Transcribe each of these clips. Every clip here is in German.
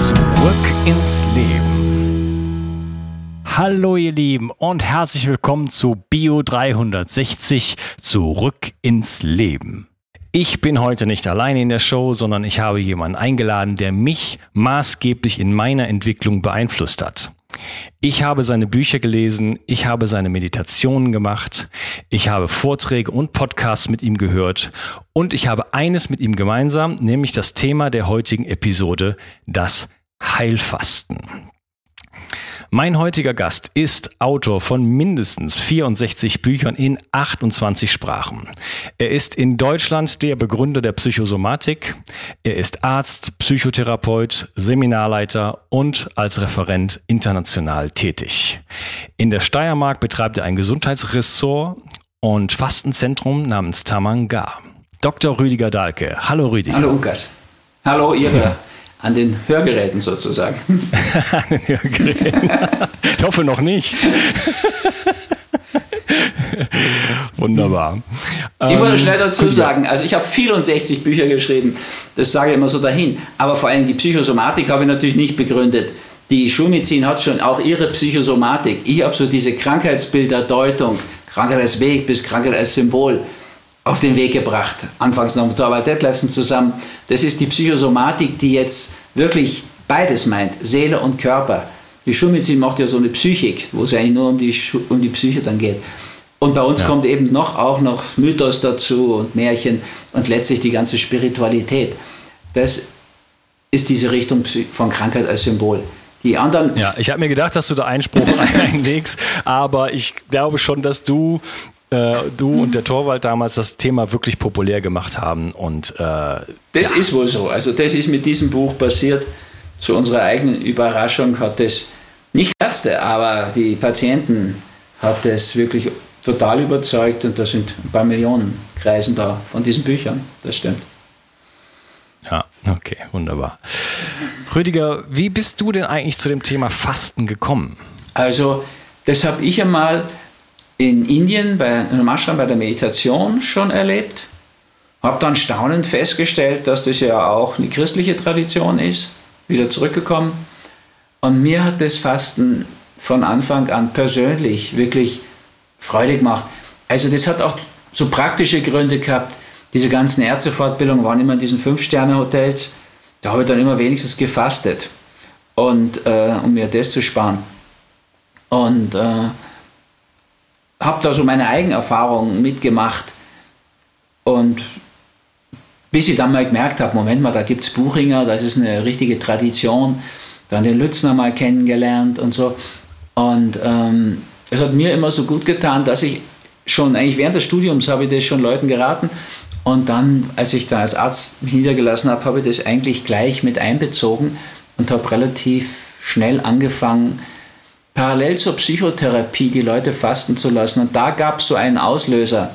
Zurück ins Leben. Hallo ihr Lieben und herzlich willkommen zu Bio 360 Zurück ins Leben. Ich bin heute nicht alleine in der Show, sondern ich habe jemanden eingeladen, der mich maßgeblich in meiner Entwicklung beeinflusst hat. Ich habe seine Bücher gelesen, ich habe seine Meditationen gemacht, ich habe Vorträge und Podcasts mit ihm gehört und ich habe eines mit ihm gemeinsam, nämlich das Thema der heutigen Episode, das Heilfasten. Mein heutiger Gast ist Autor von mindestens 64 Büchern in 28 Sprachen. Er ist in Deutschland der Begründer der Psychosomatik. Er ist Arzt, Psychotherapeut, Seminarleiter und als Referent international tätig. In der Steiermark betreibt er ein Gesundheitsressort und Fastenzentrum namens Tamanga. Dr. Rüdiger Dahlke. Hallo Rüdiger. Hallo Unkas. Hallo ihr an den Hörgeräten sozusagen. an den Hörgeräten. Ich hoffe noch nicht. Wunderbar. Ich muss ähm, schnell dazu sagen, also ich habe 64 Bücher geschrieben, das sage ich immer so dahin, aber vor allem die Psychosomatik habe ich natürlich nicht begründet. Die Schulmedizin hat schon auch ihre Psychosomatik. Ich habe so diese Krankheitsbilderdeutung, Krankheit als Weg bis Krankheit als Symbol auf den Weg gebracht. Anfangs noch mit Torvald Detlefsen zusammen. Das ist die Psychosomatik, die jetzt wirklich beides meint, Seele und Körper. Die Schulmedizin macht ja so eine Psychik, wo es eigentlich nur um die, um die Psyche dann geht. Und bei uns ja. kommt eben noch auch noch Mythos dazu und Märchen und letztlich die ganze Spiritualität. Das ist diese Richtung von Krankheit als Symbol. Die anderen. Ja, ich habe mir gedacht, dass du da Einspruch einlegst, aber ich glaube schon, dass du äh, du und der Torwald damals das Thema wirklich populär gemacht haben. Und, äh, das ja. ist wohl so. Also das ist mit diesem Buch passiert. Zu unserer eigenen Überraschung hat es nicht Ärzte, aber die Patienten hat es wirklich total überzeugt und da sind ein paar Millionen Kreisen da von diesen Büchern. Das stimmt. Ja, okay, wunderbar. Rüdiger, wie bist du denn eigentlich zu dem Thema Fasten gekommen? Also, das habe ich einmal in Indien bei Namashram bei der Meditation schon erlebt. Habe dann staunend festgestellt, dass das ja auch eine christliche Tradition ist. Wieder zurückgekommen. Und mir hat das Fasten von Anfang an persönlich wirklich Freude gemacht. Also das hat auch so praktische Gründe gehabt. Diese ganzen Ärztefortbildungen waren immer in diesen Fünf-Sterne-Hotels. Da habe ich dann immer wenigstens gefastet, und, äh, um mir das zu sparen. Und äh, habe da so meine Eigenerfahrungen mitgemacht und bis ich dann mal gemerkt habe, Moment mal, da gibt es Buchinger, das ist eine richtige Tradition, dann den Lützner mal kennengelernt und so. Und ähm, es hat mir immer so gut getan, dass ich schon eigentlich während des Studiums habe ich das schon Leuten geraten. Und dann, als ich da als Arzt mich niedergelassen habe, habe ich das eigentlich gleich mit einbezogen und habe relativ schnell angefangen, parallel zur Psychotherapie die Leute fasten zu lassen. Und da gab es so einen Auslöser.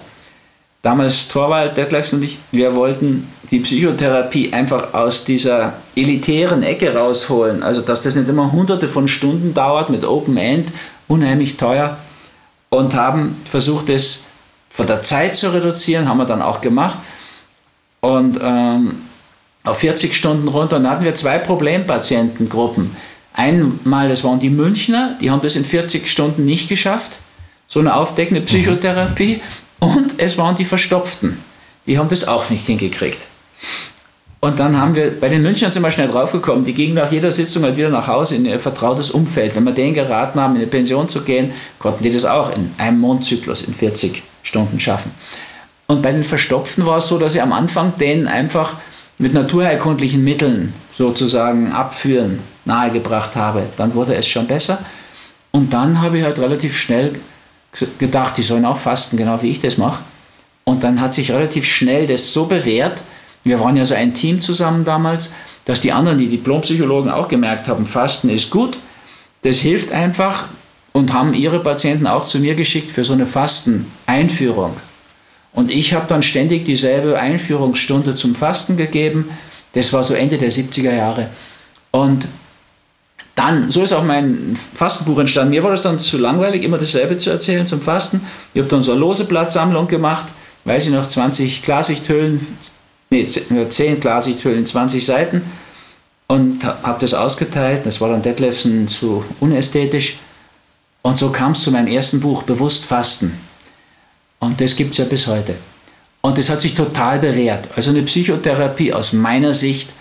Damals Torwald, Detlefs und ich, wir wollten die Psychotherapie einfach aus dieser elitären Ecke rausholen. Also, dass das nicht immer hunderte von Stunden dauert mit Open End, unheimlich teuer. Und haben versucht, das von der Zeit zu reduzieren, haben wir dann auch gemacht. Und ähm, auf 40 Stunden runter. Und dann hatten wir zwei Problempatientengruppen. Einmal, das waren die Münchner, die haben das in 40 Stunden nicht geschafft, so eine aufdeckende mhm. Psychotherapie. Und es waren die Verstopften, die haben das auch nicht hingekriegt. Und dann haben wir, bei den Münchnern sind wir schnell draufgekommen, die gingen nach jeder Sitzung halt wieder nach Hause in ihr vertrautes Umfeld. Wenn wir denen geraten haben, in eine Pension zu gehen, konnten die das auch in einem Mondzyklus in 40 Stunden schaffen. Und bei den Verstopften war es so, dass ich am Anfang denen einfach mit naturheilkundlichen Mitteln sozusagen abführen nahegebracht habe, dann wurde es schon besser. Und dann habe ich halt relativ schnell gedacht, die sollen auch fasten, genau wie ich das mache. Und dann hat sich relativ schnell das so bewährt, wir waren ja so ein Team zusammen damals, dass die anderen, die Diplompsychologen auch gemerkt haben, Fasten ist gut, das hilft einfach und haben ihre Patienten auch zu mir geschickt für so eine Fasteneinführung. Und ich habe dann ständig dieselbe Einführungsstunde zum Fasten gegeben. Das war so Ende der 70er Jahre. Und dann, so ist auch mein Fastenbuch entstanden. Mir war das dann zu langweilig, immer dasselbe zu erzählen zum Fasten. Ich habe dann so eine Loseblattsammlung gemacht, weiß ich noch, 20 Klarsichthüllen, nee, 10 Klarsichthüllen, 20 Seiten und habe das ausgeteilt. Das war dann Detlefsen zu unästhetisch. Und so kam es zu meinem ersten Buch, Bewusst Fasten. Und das gibt es ja bis heute. Und das hat sich total bewährt. Also eine Psychotherapie aus meiner Sicht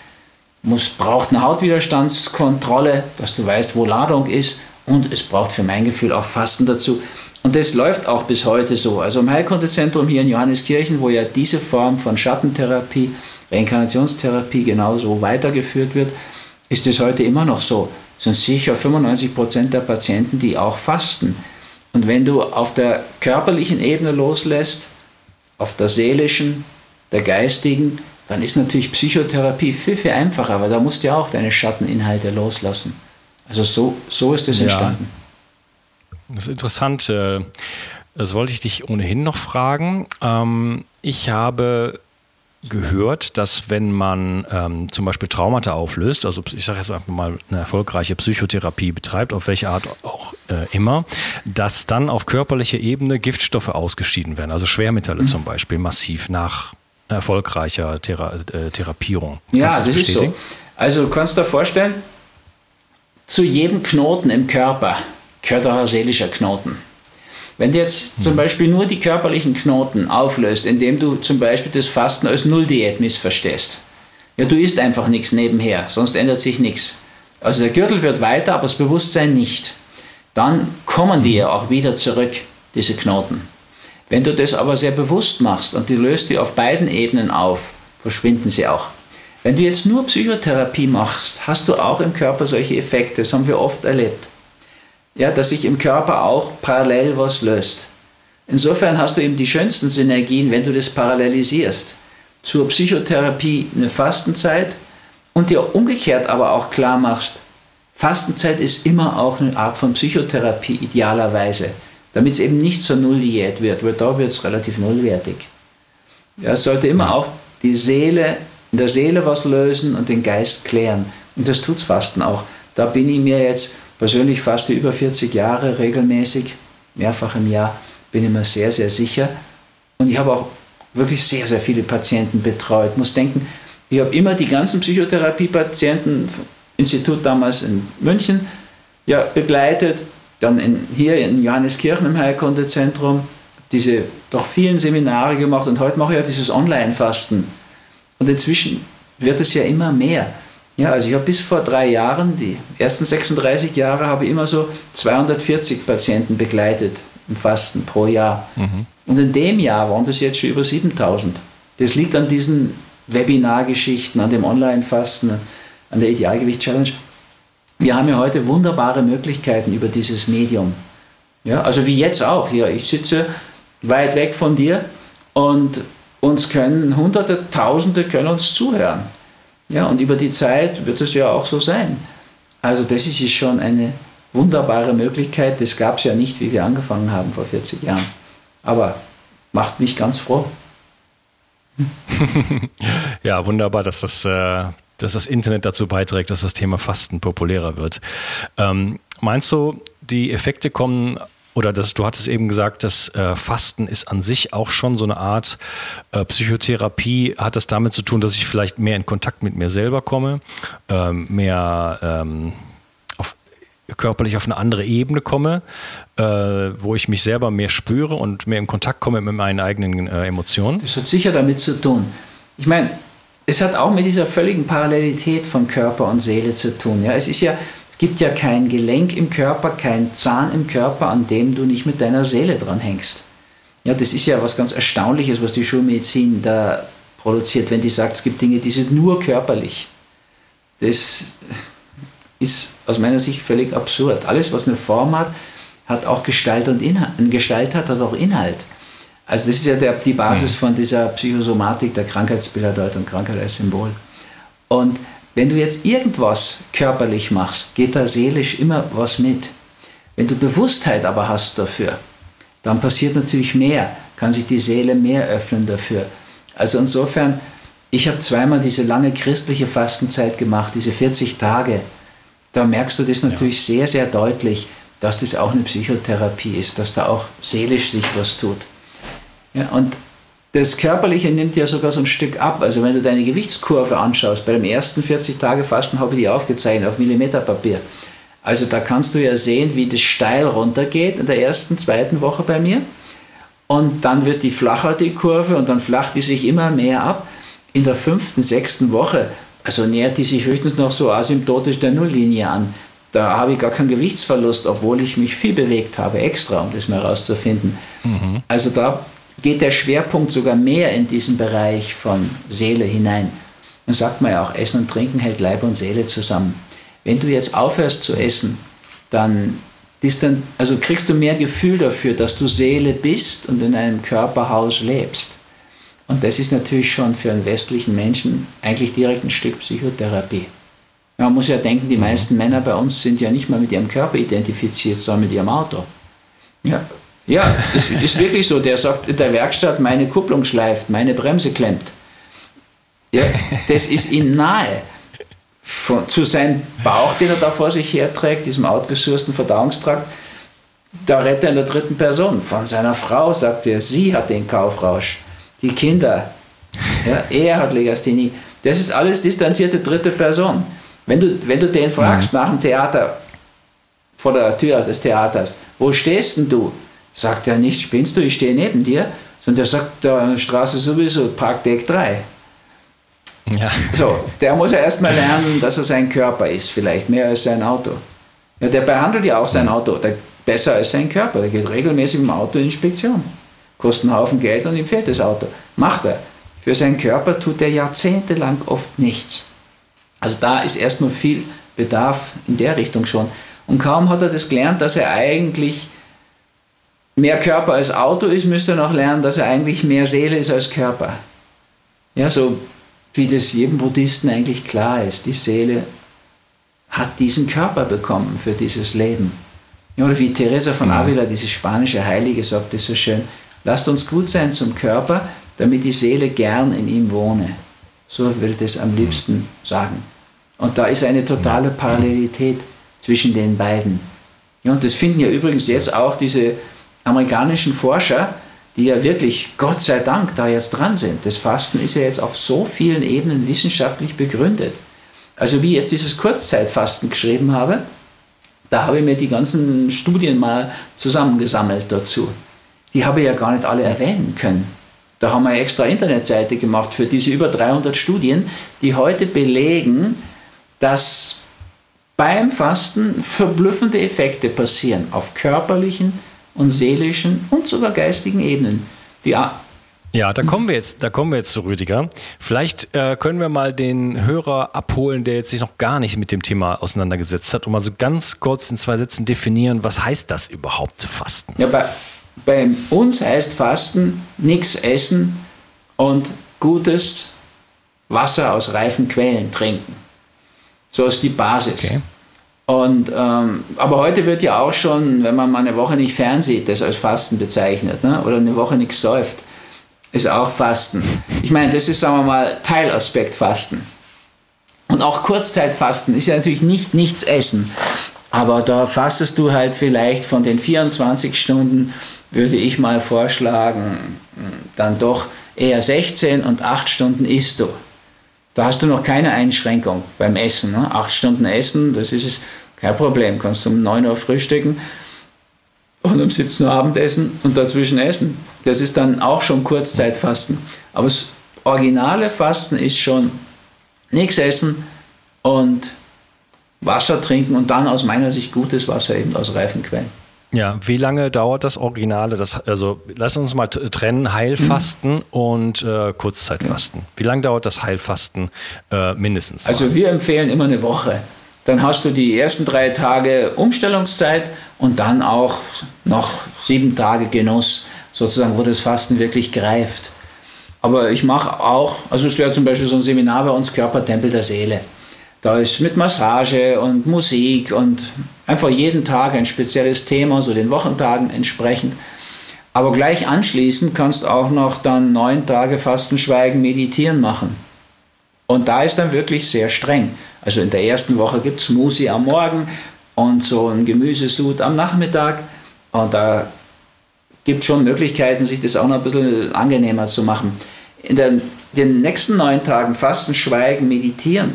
muss, braucht eine Hautwiderstandskontrolle, dass du weißt, wo Ladung ist. Und es braucht für mein Gefühl auch Fasten dazu. Und das läuft auch bis heute so. Also im Heilkundezentrum hier in Johanneskirchen, wo ja diese Form von Schattentherapie, Reinkarnationstherapie genauso weitergeführt wird, ist es heute immer noch so. Es sind sicher 95 Prozent der Patienten, die auch fasten. Und wenn du auf der körperlichen Ebene loslässt, auf der seelischen, der geistigen, dann ist natürlich Psychotherapie viel, viel einfacher, weil da musst du ja auch deine Schatteninhalte loslassen. Also so, so ist es entstanden. Ja, das ist interessant. Äh, das wollte ich dich ohnehin noch fragen. Ähm, ich habe gehört, dass wenn man ähm, zum Beispiel Traumata auflöst, also ich sage jetzt einfach mal eine erfolgreiche Psychotherapie betreibt, auf welche Art auch äh, immer, dass dann auf körperlicher Ebene Giftstoffe ausgeschieden werden, also Schwermetalle mhm. zum Beispiel massiv nach erfolgreicher Thera äh, Therapierung. ja, das, das ist so. Also du kannst dir vorstellen, zu jedem Knoten im Körper gehört auch ein seelischer Knoten. Wenn du jetzt zum Beispiel nur die körperlichen Knoten auflöst, indem du zum Beispiel das Fasten als Nulldiät missverstehst, ja, du isst einfach nichts nebenher, sonst ändert sich nichts. Also der Gürtel wird weiter, aber das Bewusstsein nicht. Dann kommen die ja auch wieder zurück, diese Knoten. Wenn du das aber sehr bewusst machst und die löst die auf beiden Ebenen auf, verschwinden sie auch. Wenn du jetzt nur Psychotherapie machst, hast du auch im Körper solche Effekte. Das haben wir oft erlebt ja, dass sich im Körper auch parallel was löst. Insofern hast du eben die schönsten Synergien, wenn du das parallelisierst. Zur Psychotherapie eine Fastenzeit und dir umgekehrt aber auch klar machst, Fastenzeit ist immer auch eine Art von Psychotherapie idealerweise, damit es eben nicht zur Nulldiät wird, weil da wird es relativ nullwertig. Ja, es sollte immer auch die Seele, in der Seele was lösen und den Geist klären. Und das tut's Fasten auch. Da bin ich mir jetzt persönlich faste über 40 Jahre regelmäßig, mehrfach im Jahr, bin ich mir sehr, sehr sicher. Und ich habe auch wirklich sehr, sehr viele Patienten betreut. Ich muss denken, ich habe immer die ganzen Psychotherapiepatienten, Institut damals in München, ja, begleitet, dann in, hier in Johanneskirchen im Heilkundezentrum, diese doch vielen Seminare gemacht und heute mache ich ja dieses Online-Fasten. Und inzwischen wird es ja immer mehr. Ja, also ich habe bis vor drei Jahren, die ersten 36 Jahre, habe ich immer so 240 Patienten begleitet im Fasten pro Jahr. Mhm. Und in dem Jahr waren das jetzt schon über 7000. Das liegt an diesen Webinargeschichten, an dem Online-Fasten, an der Idealgewicht-Challenge. Wir haben ja heute wunderbare Möglichkeiten über dieses Medium. Ja, also wie jetzt auch hier. Ich sitze weit weg von dir und uns können Hunderte, Tausende können uns zuhören. Ja, und über die Zeit wird es ja auch so sein. Also das ist schon eine wunderbare Möglichkeit. Das gab es ja nicht, wie wir angefangen haben vor 40 Jahren. Aber macht mich ganz froh. ja, wunderbar, dass das, äh, dass das Internet dazu beiträgt, dass das Thema Fasten populärer wird. Ähm, meinst du, die Effekte kommen oder das, du hattest eben gesagt, das äh, Fasten ist an sich auch schon so eine Art äh, Psychotherapie. Hat das damit zu tun, dass ich vielleicht mehr in Kontakt mit mir selber komme, ähm, mehr ähm, auf, körperlich auf eine andere Ebene komme, äh, wo ich mich selber mehr spüre und mehr in Kontakt komme mit meinen eigenen äh, Emotionen? Das hat sicher damit zu tun. Ich meine, es hat auch mit dieser völligen Parallelität von Körper und Seele zu tun. Ja, es ist ja es gibt ja kein Gelenk im Körper, kein Zahn im Körper, an dem du nicht mit deiner Seele dran hängst. Ja, das ist ja was ganz Erstaunliches, was die Schulmedizin da produziert, wenn die sagt, es gibt Dinge, die sind nur körperlich. Das ist aus meiner Sicht völlig absurd. Alles, was eine Form hat, hat auch Gestalt und Inhalt. Gestalt hat, hat auch Inhalt. Also das ist ja der, die Basis mhm. von dieser Psychosomatik, der Krankheitsbilderdeutung, Krankheit als Symbol. Und wenn du jetzt irgendwas körperlich machst, geht da seelisch immer was mit. Wenn du Bewusstheit aber hast dafür, dann passiert natürlich mehr, kann sich die Seele mehr öffnen dafür. Also insofern, ich habe zweimal diese lange christliche Fastenzeit gemacht, diese 40 Tage. Da merkst du das natürlich ja. sehr, sehr deutlich, dass das auch eine Psychotherapie ist, dass da auch seelisch sich was tut. Ja, und das Körperliche nimmt ja sogar so ein Stück ab. Also wenn du deine Gewichtskurve anschaust, bei dem ersten 40-Tage-Fasten habe ich die aufgezeichnet auf Millimeterpapier. Also da kannst du ja sehen, wie das steil runtergeht in der ersten, zweiten Woche bei mir. Und dann wird die flacher, die Kurve, und dann flacht die sich immer mehr ab. In der fünften, sechsten Woche, also nähert die sich höchstens noch so asymptotisch der Nulllinie an. Da habe ich gar keinen Gewichtsverlust, obwohl ich mich viel bewegt habe, extra, um das mal herauszufinden. Mhm. Also da geht der Schwerpunkt sogar mehr in diesen Bereich von Seele hinein. Dann sagt man ja auch, Essen und Trinken hält Leib und Seele zusammen. Wenn du jetzt aufhörst zu essen, dann, dann also kriegst du mehr Gefühl dafür, dass du Seele bist und in einem Körperhaus lebst. Und das ist natürlich schon für einen westlichen Menschen eigentlich direkt ein Stück Psychotherapie. Man muss ja denken, die meisten Männer bei uns sind ja nicht mal mit ihrem Körper identifiziert, sondern mit ihrem Auto. Ja, ja ist, ist wirklich so. Der sagt in der Werkstatt, meine Kupplung schleift, meine Bremse klemmt. Ja, das ist ihm nahe. Von, zu seinem Bauch, den er da vor sich herträgt, diesem outgesourcten Verdauungstrakt, da redet er in der dritten Person. Von seiner Frau sagt er, sie hat den Kaufrausch. Die Kinder, ja, er hat Legasthenie. Das ist alles distanzierte dritte Person. Wenn du, wenn du den fragst mhm. nach dem Theater, vor der Tür des Theaters, wo stehst denn du? Sagt er nicht, spinnst du, ich stehe neben dir, sondern der sagt, der Straße sowieso, Parkdeck 3. Ja. So, der muss ja erstmal lernen, dass er sein Körper ist, vielleicht mehr als sein Auto. Ja, der behandelt ja auch sein. Auto, der, besser als sein Körper. Der geht regelmäßig im Auto in Inspektion. Kostet einen Haufen Geld und ihm fehlt das Auto. Macht er. Für seinen Körper tut er jahrzehntelang oft nichts. Also da ist erstmal viel Bedarf in der Richtung schon. Und kaum hat er das gelernt, dass er eigentlich mehr Körper als Auto ist, müsste er noch lernen, dass er eigentlich mehr Seele ist als Körper. Ja, so wie das jedem Buddhisten eigentlich klar ist. Die Seele hat diesen Körper bekommen für dieses Leben. Ja, oder wie Teresa von mhm. Avila, diese spanische Heilige, sagt es so schön, lasst uns gut sein zum Körper, damit die Seele gern in ihm wohne. So würde das am liebsten sagen. Und da ist eine totale Parallelität zwischen den beiden. Ja, und das finden ja übrigens jetzt auch diese amerikanischen Forscher, die ja wirklich, Gott sei Dank, da jetzt dran sind. Das Fasten ist ja jetzt auf so vielen Ebenen wissenschaftlich begründet. Also wie ich jetzt dieses Kurzzeitfasten geschrieben habe, da habe ich mir die ganzen Studien mal zusammengesammelt dazu. Die habe ich ja gar nicht alle erwähnen können. Da haben wir eine extra Internetseite gemacht für diese über 300 Studien, die heute belegen, dass beim Fasten verblüffende Effekte passieren auf körperlichen und seelischen und sogar geistigen Ebenen. Die ja, da kommen wir jetzt, da kommen wir jetzt zu Rüdiger. Vielleicht äh, können wir mal den Hörer abholen, der jetzt sich noch gar nicht mit dem Thema auseinandergesetzt hat, und mal so ganz kurz in zwei Sätzen definieren, was heißt das überhaupt zu fasten? Ja, bei, bei uns heißt Fasten nichts essen und gutes Wasser aus reifen Quellen trinken. So ist die Basis. Okay. Und, ähm, aber heute wird ja auch schon, wenn man mal eine Woche nicht fernsieht, das als Fasten bezeichnet. Ne? Oder eine Woche nichts säuft, ist auch Fasten. Ich meine, das ist, sagen wir mal, Teilaspekt Fasten. Und auch Kurzzeitfasten ist ja natürlich nicht nichts essen. Aber da fastest du halt vielleicht von den 24 Stunden, würde ich mal vorschlagen, dann doch eher 16 und 8 Stunden isst du. Da hast du noch keine Einschränkung beim Essen. Ne? Acht Stunden Essen, das ist kein Problem. Kannst um 9 Uhr frühstücken und um 17 Uhr Abendessen und dazwischen essen. Das ist dann auch schon Kurzzeitfasten. Aber das originale Fasten ist schon nichts essen und Wasser trinken und dann aus meiner Sicht gutes Wasser eben aus reifen Quellen. Ja, wie lange dauert das Originale? Das, also lass uns mal trennen, Heilfasten mhm. und äh, Kurzzeitfasten. Ja. Wie lange dauert das Heilfasten äh, mindestens? Mal? Also wir empfehlen immer eine Woche. Dann hast du die ersten drei Tage Umstellungszeit und dann auch noch sieben Tage Genuss, sozusagen, wo das Fasten wirklich greift. Aber ich mache auch, also es wäre zum Beispiel so ein Seminar bei uns, Körpertempel der Seele. Da ist mit Massage und Musik und einfach jeden Tag ein spezielles Thema, so den Wochentagen entsprechend. Aber gleich anschließend kannst du auch noch dann neun Tage Fasten, Schweigen, Meditieren machen. Und da ist dann wirklich sehr streng. Also in der ersten Woche gibt es Smoothie am Morgen und so ein Gemüsesud am Nachmittag. Und da gibt es schon Möglichkeiten, sich das auch noch ein bisschen angenehmer zu machen. In den, den nächsten neun Tagen Fasten, Schweigen, Meditieren,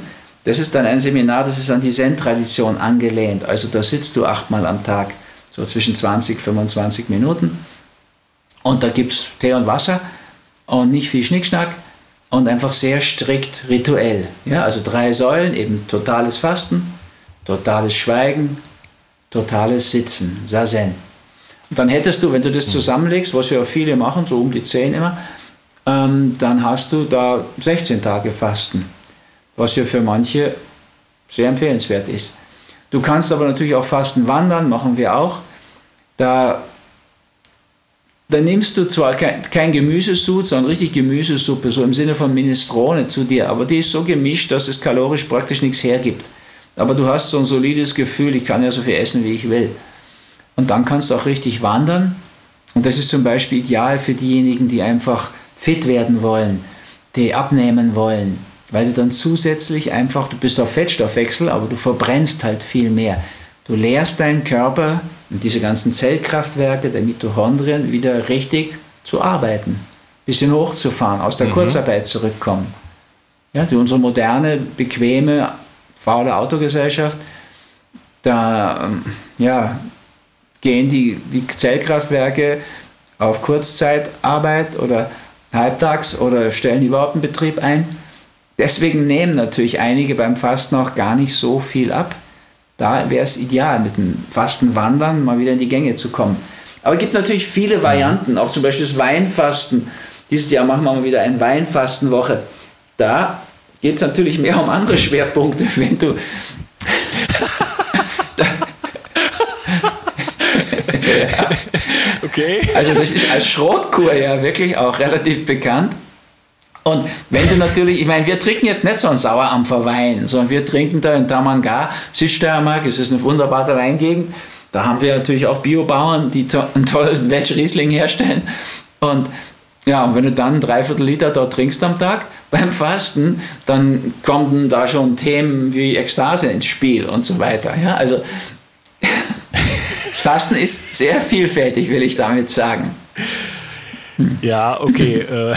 das ist dann ein Seminar, das ist an die Zen-Tradition angelehnt. Also da sitzt du achtmal am Tag, so zwischen 20, 25 Minuten. Und da gibt es Tee und Wasser und nicht viel Schnickschnack und einfach sehr strikt rituell. Ja, also drei Säulen, eben totales Fasten, totales Schweigen, totales Sitzen, Sazen. Und dann hättest du, wenn du das zusammenlegst, was ja viele machen, so um die 10 immer, ähm, dann hast du da 16 Tage Fasten, was ja für manche sehr empfehlenswert ist. Du kannst aber natürlich auch Fasten wandern, machen wir auch. Da, da nimmst du zwar kein, kein Gemüsesud, sondern richtig Gemüsesuppe, so im Sinne von Minestrone zu dir, aber die ist so gemischt, dass es kalorisch praktisch nichts hergibt. Aber du hast so ein solides Gefühl, ich kann ja so viel essen, wie ich will. Und dann kannst du auch richtig wandern. Und das ist zum Beispiel ideal für diejenigen, die einfach fit werden wollen, die abnehmen wollen, weil du dann zusätzlich einfach, du bist auf Fettstoffwechsel, aber du verbrennst halt viel mehr. Du lehrst deinen Körper und diese ganzen Zellkraftwerke der Mitochondrien wieder richtig zu arbeiten, bisschen hochzufahren, aus der mhm. Kurzarbeit zurückkommen. Ja, die, unsere moderne, bequeme, faule Autogesellschaft, da ähm, ja, gehen die, die Zellkraftwerke auf Kurzzeitarbeit oder halbtags oder stellen überhaupt einen Betrieb ein. Deswegen nehmen natürlich einige beim Fasten auch gar nicht so viel ab. Da wäre es ideal, mit dem Fastenwandern mal wieder in die Gänge zu kommen. Aber es gibt natürlich viele Varianten, auch zum Beispiel das Weinfasten. Dieses Jahr machen wir mal wieder eine Weinfastenwoche. Da geht es natürlich mehr um andere Schwerpunkte, wenn du Okay. Also das ist als Schrotkur ja wirklich auch relativ bekannt. Und wenn du natürlich, ich meine, wir trinken jetzt nicht so einen Sauerampfer-Wein, sondern wir trinken da in Tamanga, Südsteiermark, es ist eine wunderbare Weingegend. Da haben wir natürlich auch Biobauern, die to einen tollen Welch Riesling herstellen. Und ja, und wenn du dann Dreiviertel Liter dort trinkst am Tag beim Fasten, dann kommen da schon Themen wie Ekstase ins Spiel und so weiter. Ja, also das Fasten ist sehr vielfältig, will ich damit sagen. Ja, okay. Äh,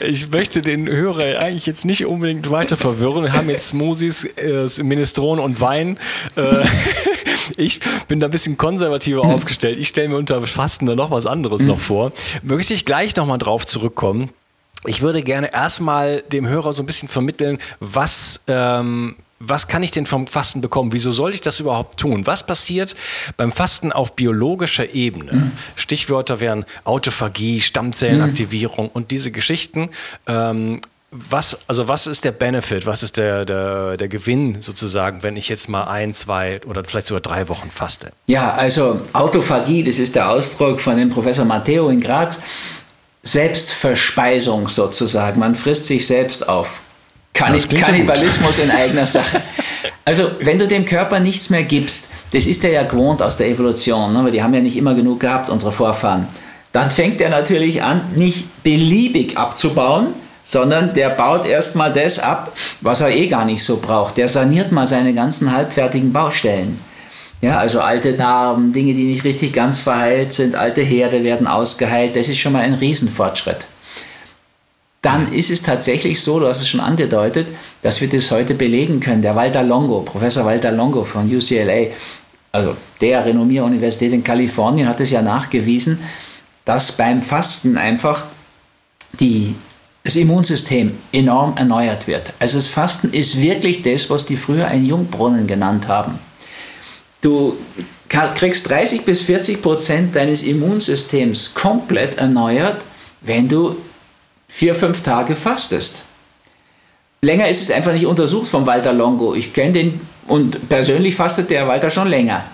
ich möchte den Hörer eigentlich jetzt nicht unbedingt weiter verwirren. Wir haben jetzt Smoothies, äh, Minestrone und Wein. Äh, ich bin da ein bisschen konservativer aufgestellt. Ich stelle mir unter Fasten da noch was anderes noch vor. Möchte ich gleich nochmal drauf zurückkommen. Ich würde gerne erstmal dem Hörer so ein bisschen vermitteln, was ähm, was kann ich denn vom Fasten bekommen? Wieso soll ich das überhaupt tun? Was passiert beim Fasten auf biologischer Ebene? Mhm. Stichwörter wären Autophagie, Stammzellenaktivierung mhm. und diese Geschichten. Ähm, was, also was ist der Benefit, was ist der, der, der Gewinn sozusagen, wenn ich jetzt mal ein, zwei oder vielleicht sogar drei Wochen faste? Ja, also Autophagie, das ist der Ausdruck von dem Professor Matteo in Graz. Selbstverspeisung sozusagen. Man frisst sich selbst auf. Kanni Kannibalismus in eigener Sache. Also, wenn du dem Körper nichts mehr gibst, das ist er ja gewohnt aus der Evolution, ne? weil die haben ja nicht immer genug gehabt, unsere Vorfahren, dann fängt er natürlich an, nicht beliebig abzubauen, sondern der baut erstmal das ab, was er eh gar nicht so braucht. Der saniert mal seine ganzen halbfertigen Baustellen. Ja, also alte Narben, Dinge, die nicht richtig ganz verheilt sind, alte Herde werden ausgeheilt. Das ist schon mal ein Riesenfortschritt dann ist es tatsächlich so, du hast es schon angedeutet, dass wir das heute belegen können. Der Walter Longo, Professor Walter Longo von UCLA, also der Renommier-Universität in Kalifornien, hat es ja nachgewiesen, dass beim Fasten einfach die, das Immunsystem enorm erneuert wird. Also das Fasten ist wirklich das, was die früher einen Jungbrunnen genannt haben. Du kriegst 30 bis 40 Prozent deines Immunsystems komplett erneuert, wenn du vier, fünf Tage fastest. Länger ist es einfach nicht untersucht vom Walter Longo. Ich kenne den und persönlich fastet der Walter schon länger.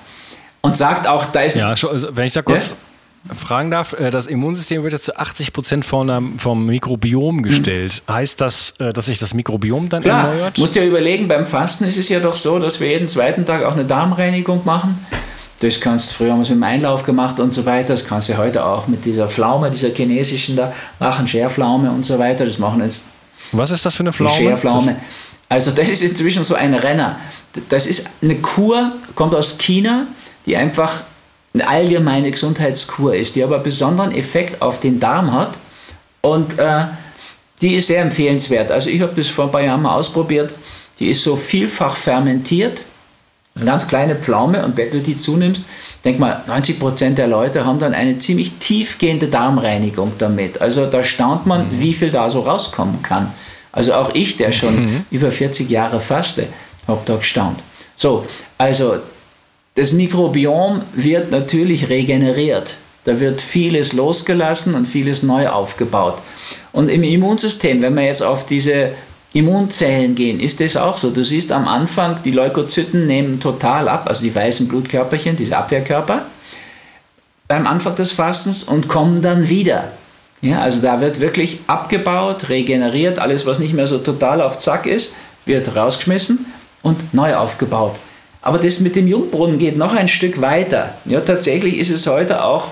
Und sagt auch, da ist. Ja, wenn ich da kurz. fragen darf, äh, das Immunsystem wird ja zu 80 Prozent vom, vom Mikrobiom gestellt. Hm. Heißt das, äh, dass sich das Mikrobiom dann Klar, erneuert? Musst ja überlegen, beim Fasten ist es ja doch so, dass wir jeden zweiten Tag auch eine Darmreinigung machen. Das kannst früher haben wir es mit dem Einlauf gemacht und so weiter. Das kannst du heute auch mit dieser Pflaume, dieser chinesischen da machen, Scherpflaume und so weiter. Das machen jetzt. Was ist das für eine Pflaume? Scherpflaume. Also das ist inzwischen so ein Renner. Das ist eine Kur, kommt aus China, die einfach eine allgemeine Gesundheitskur ist, die aber besonderen Effekt auf den Darm hat. Und äh, die ist sehr empfehlenswert. Also ich habe das vor ein paar Jahren mal ausprobiert. Die ist so vielfach fermentiert eine ganz kleine Pflaume und wenn du die zunimmst, denk mal, 90 Prozent der Leute haben dann eine ziemlich tiefgehende Darmreinigung damit. Also da staunt man, mhm. wie viel da so rauskommen kann. Also auch ich, der schon mhm. über 40 Jahre faste, habe da gestaunt. So, also das Mikrobiom wird natürlich regeneriert. Da wird vieles losgelassen und vieles neu aufgebaut. Und im Immunsystem, wenn man jetzt auf diese Immunzellen gehen, ist das auch so. Du siehst am Anfang, die Leukozyten nehmen total ab, also die weißen Blutkörperchen, diese Abwehrkörper, beim Anfang des Fastens und kommen dann wieder. Ja, also da wird wirklich abgebaut, regeneriert, alles, was nicht mehr so total auf Zack ist, wird rausgeschmissen und neu aufgebaut. Aber das mit dem Jungbrunnen geht noch ein Stück weiter. Ja, tatsächlich ist es heute auch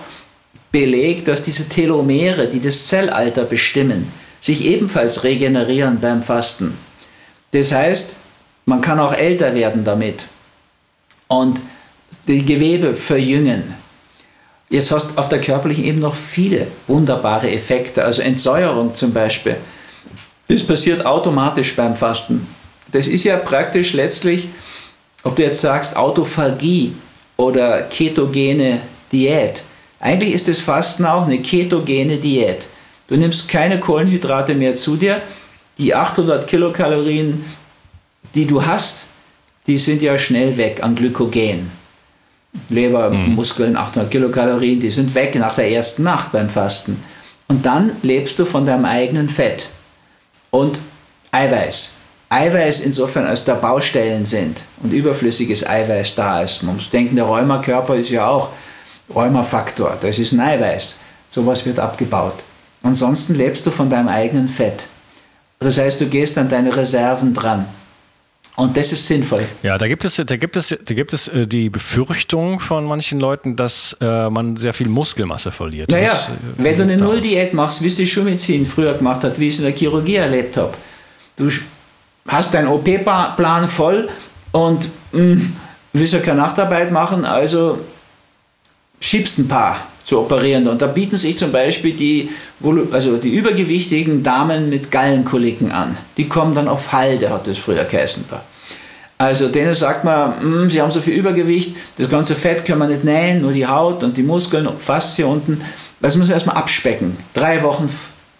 belegt, dass diese Telomere, die das Zellalter bestimmen, sich ebenfalls regenerieren beim Fasten. Das heißt, man kann auch älter werden damit und die Gewebe verjüngen. Jetzt hast du auf der körperlichen Ebene noch viele wunderbare Effekte, also Entsäuerung zum Beispiel. Das passiert automatisch beim Fasten. Das ist ja praktisch letztlich, ob du jetzt sagst Autophagie oder ketogene Diät. Eigentlich ist das Fasten auch eine ketogene Diät. Du nimmst keine Kohlenhydrate mehr zu dir. Die 800 Kilokalorien, die du hast, die sind ja schnell weg an Glykogen. Leber, mhm. Muskeln, 800 Kilokalorien, die sind weg nach der ersten Nacht beim Fasten. Und dann lebst du von deinem eigenen Fett und Eiweiß. Eiweiß insofern, als da Baustellen sind und überflüssiges Eiweiß da ist. Man muss denken, der Rheumakörper ist ja auch Rheumafaktor, das ist ein Eiweiß. Sowas wird abgebaut. Ansonsten lebst du von deinem eigenen Fett. Das heißt, du gehst an deine Reserven dran. Und das ist sinnvoll. Ja, da gibt es, da gibt es, da gibt es äh, die Befürchtung von manchen Leuten, dass äh, man sehr viel Muskelmasse verliert. Naja, das, äh, wenn du eine Nulldiät machst, wie es die Schulmedizin früher gemacht hat, wie ich es in der Chirurgie erlebt habe. Du hast deinen OP-Plan voll und mh, hm, willst ja keine Nachtarbeit machen, also schiebst ein paar zu operieren. Und da bieten sich zum Beispiel die, also die übergewichtigen Damen mit Gallenkoliken an. Die kommen dann auf Halde, hat das früher geheißen. Also denen sagt man, hm, sie haben so viel Übergewicht, das ganze Fett können wir nicht nähen, nur die Haut und die Muskeln, fast hier unten. Das müssen wir erstmal abspecken. Drei Wochen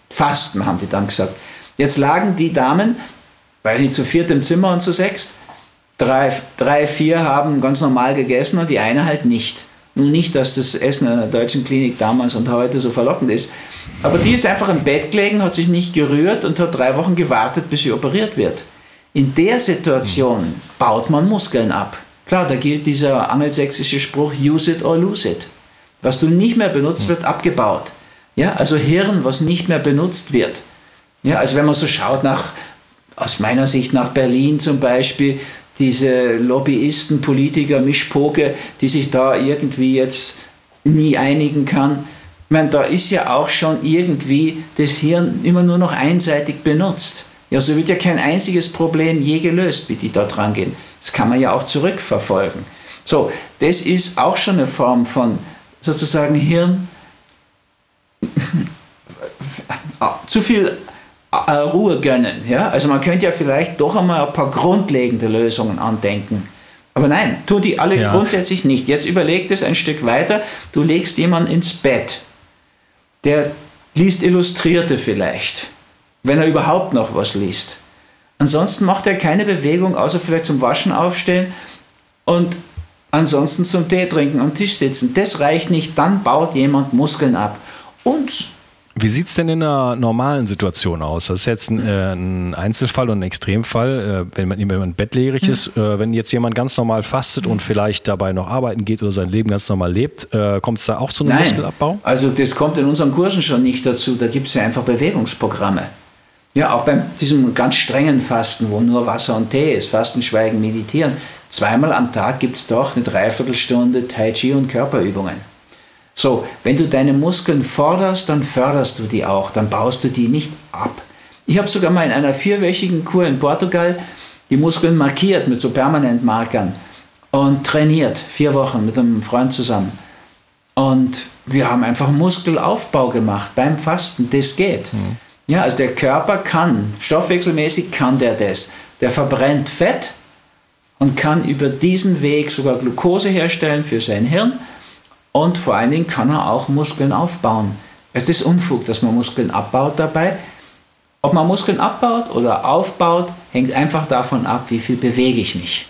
Fasten, haben die dann gesagt. Jetzt lagen die Damen, weil die zu viert im Zimmer und zu sechst, drei, drei, vier haben ganz normal gegessen und die eine halt nicht. Nicht, dass das Essen in der deutschen Klinik damals und heute so verlockend ist. Aber die ist einfach im Bett gelegen, hat sich nicht gerührt und hat drei Wochen gewartet, bis sie operiert wird. In der Situation baut man Muskeln ab. Klar, da gilt dieser angelsächsische Spruch, use it or lose it. Was du nicht mehr benutzt, wird abgebaut. Ja, also Hirn, was nicht mehr benutzt wird. Ja, also wenn man so schaut nach, aus meiner Sicht nach Berlin zum Beispiel, diese Lobbyisten, Politiker, Mischpoke, die sich da irgendwie jetzt nie einigen kann. Ich meine, da ist ja auch schon irgendwie das Hirn immer nur noch einseitig benutzt. Ja, so wird ja kein einziges Problem je gelöst, wie die dort rangehen. Das kann man ja auch zurückverfolgen. So, das ist auch schon eine Form von sozusagen Hirn. zu viel Ruhe gönnen. Ja? Also man könnte ja vielleicht doch einmal ein paar grundlegende Lösungen andenken. Aber nein, tu die alle ja. grundsätzlich nicht. Jetzt überleg das ein Stück weiter. Du legst jemanden ins Bett, der liest Illustrierte vielleicht, wenn er überhaupt noch was liest. Ansonsten macht er keine Bewegung, außer vielleicht zum Waschen aufstehen und ansonsten zum Tee trinken am Tisch sitzen. Das reicht nicht, dann baut jemand Muskeln ab. Und Wie sieht es denn in einer normalen Situation aus? Das ist jetzt ein, äh, ein Einzelfall und ein Extremfall, äh, wenn, man, wenn man bettlägerig mhm. ist. Äh, wenn jetzt jemand ganz normal fastet und vielleicht dabei noch arbeiten geht oder sein Leben ganz normal lebt, äh, kommt es da auch zu einem Nein. Muskelabbau? Also das kommt in unseren Kursen schon nicht dazu. Da gibt es ja einfach Bewegungsprogramme. Ja, auch bei diesem ganz strengen Fasten, wo nur Wasser und Tee ist, Fasten, Schweigen, Meditieren. Zweimal am Tag gibt es doch eine Dreiviertelstunde Tai Chi und Körperübungen. So, wenn du deine Muskeln forderst, dann förderst du die auch, dann baust du die nicht ab. Ich habe sogar mal in einer vierwöchigen Kur in Portugal die Muskeln markiert mit so Permanentmarkern und trainiert, vier Wochen mit einem Freund zusammen. Und wir haben einfach Muskelaufbau gemacht beim Fasten, das geht. Mhm. Ja, also der Körper kann, stoffwechselmäßig kann der das. Der verbrennt Fett und kann über diesen Weg sogar Glucose herstellen für sein Hirn und vor allen Dingen kann er auch Muskeln aufbauen. Es ist Unfug, dass man Muskeln abbaut dabei. Ob man Muskeln abbaut oder aufbaut, hängt einfach davon ab, wie viel bewege ich mich.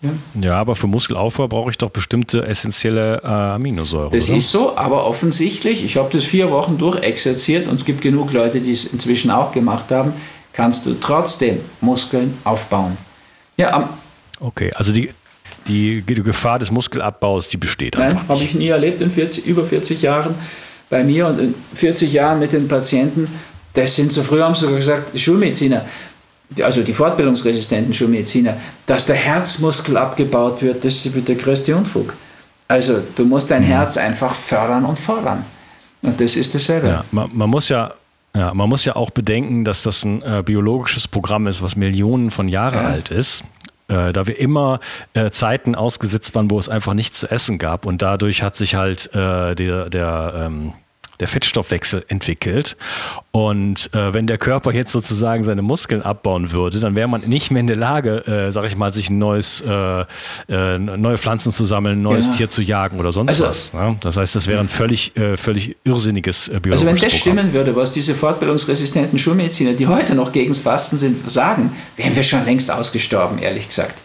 Ja, ja aber für Muskelaufbau brauche ich doch bestimmte essentielle äh, Aminosäuren. Das oder? ist so, aber offensichtlich, ich habe das vier Wochen durchexerziert und es gibt genug Leute, die es inzwischen auch gemacht haben, kannst du trotzdem Muskeln aufbauen. Ja, okay, also die, die, Gefahr des Muskelabbaus, die besteht Nein, habe ich nie erlebt in 40, über 40 Jahren bei mir und in 40 Jahren mit den Patienten. Das sind so früher haben sie sogar gesagt, Schulmediziner, also die fortbildungsresistenten Schulmediziner, dass der Herzmuskel abgebaut wird, das ist der größte Unfug. Also du musst dein mhm. Herz einfach fördern und fordern. Und das ist dasselbe. Ja, man, man muss ja ja, man muss ja auch bedenken, dass das ein äh, biologisches Programm ist, was Millionen von Jahren ja. alt ist. Äh, da wir immer äh, Zeiten ausgesetzt waren, wo es einfach nichts zu essen gab. Und dadurch hat sich halt äh, der, der ähm, der Fettstoffwechsel entwickelt. Und äh, wenn der Körper jetzt sozusagen seine Muskeln abbauen würde, dann wäre man nicht mehr in der Lage, äh, sag ich mal, sich ein neues, äh, äh neue Pflanzen zu sammeln, ein neues ja. Tier zu jagen oder sonst also, was. Ja? Das heißt, das wäre ein völlig, äh, völlig irrsinniges äh, biologisches Also wenn das Programm. stimmen würde, was diese fortbildungsresistenten Schulmediziner, die heute noch gegen das Fasten sind, sagen, wären wir schon längst ausgestorben, ehrlich gesagt.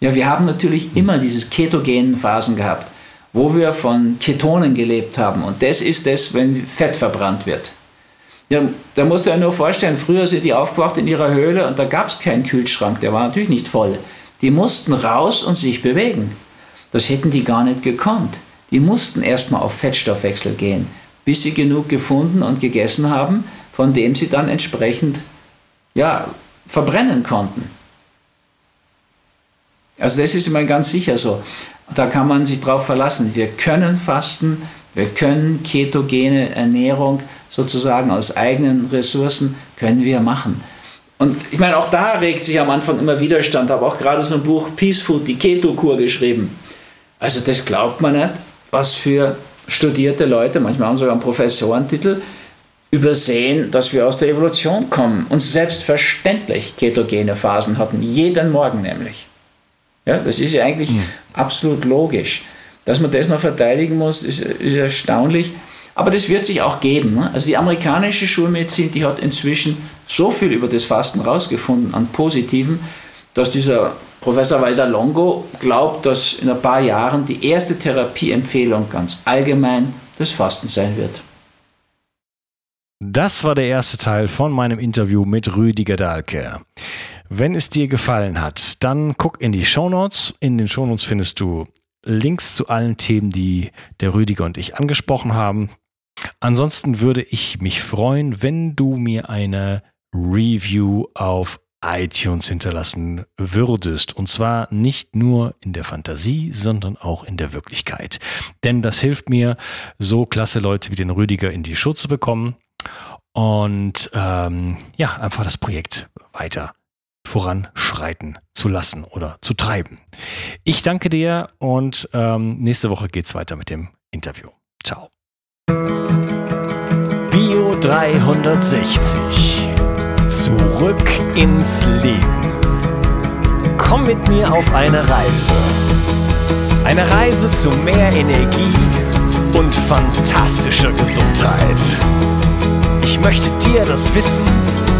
Ja, wir haben natürlich hm. immer diese ketogenen Phasen gehabt wo wir von Ketonen gelebt haben. Und das ist das, wenn Fett verbrannt wird. Ja, da musst du dir nur vorstellen, früher sind die aufgewacht in ihrer Höhle und da gab es keinen Kühlschrank, der war natürlich nicht voll. Die mussten raus und sich bewegen. Das hätten die gar nicht gekonnt. Die mussten erstmal auf Fettstoffwechsel gehen, bis sie genug gefunden und gegessen haben, von dem sie dann entsprechend ja, verbrennen konnten. Also das ist immer ganz sicher so. Da kann man sich drauf verlassen. Wir können fasten, wir können ketogene Ernährung sozusagen aus eigenen Ressourcen können wir machen. Und ich meine, auch da regt sich am Anfang immer Widerstand. Ich habe auch gerade so ein Buch Peace Food, die Keto-Kur geschrieben. Also das glaubt man nicht, was für studierte Leute, manchmal haben sie sogar einen Professorentitel, übersehen, dass wir aus der Evolution kommen und selbstverständlich ketogene Phasen hatten, jeden Morgen nämlich. Ja, das ist ja eigentlich mhm. absolut logisch. Dass man das noch verteidigen muss, ist, ist erstaunlich. Aber das wird sich auch geben. Ne? Also die amerikanische Schulmedizin, die hat inzwischen so viel über das Fasten rausgefunden an Positiven, dass dieser Professor Walter Longo glaubt, dass in ein paar Jahren die erste Therapieempfehlung ganz allgemein das Fasten sein wird. Das war der erste Teil von meinem Interview mit Rüdiger Dahlke. Wenn es dir gefallen hat, dann guck in die Shownotes. In den Shownotes findest du Links zu allen Themen, die der Rüdiger und ich angesprochen haben. Ansonsten würde ich mich freuen, wenn du mir eine Review auf iTunes hinterlassen würdest. Und zwar nicht nur in der Fantasie, sondern auch in der Wirklichkeit. Denn das hilft mir, so klasse Leute wie den Rüdiger in die Show zu bekommen und ähm, ja, einfach das Projekt weiter voranschreiten zu lassen oder zu treiben. Ich danke dir und ähm, nächste Woche geht es weiter mit dem Interview. Ciao. Bio 360. Zurück ins Leben. Komm mit mir auf eine Reise. Eine Reise zu mehr Energie und fantastischer Gesundheit. Ich möchte dir das Wissen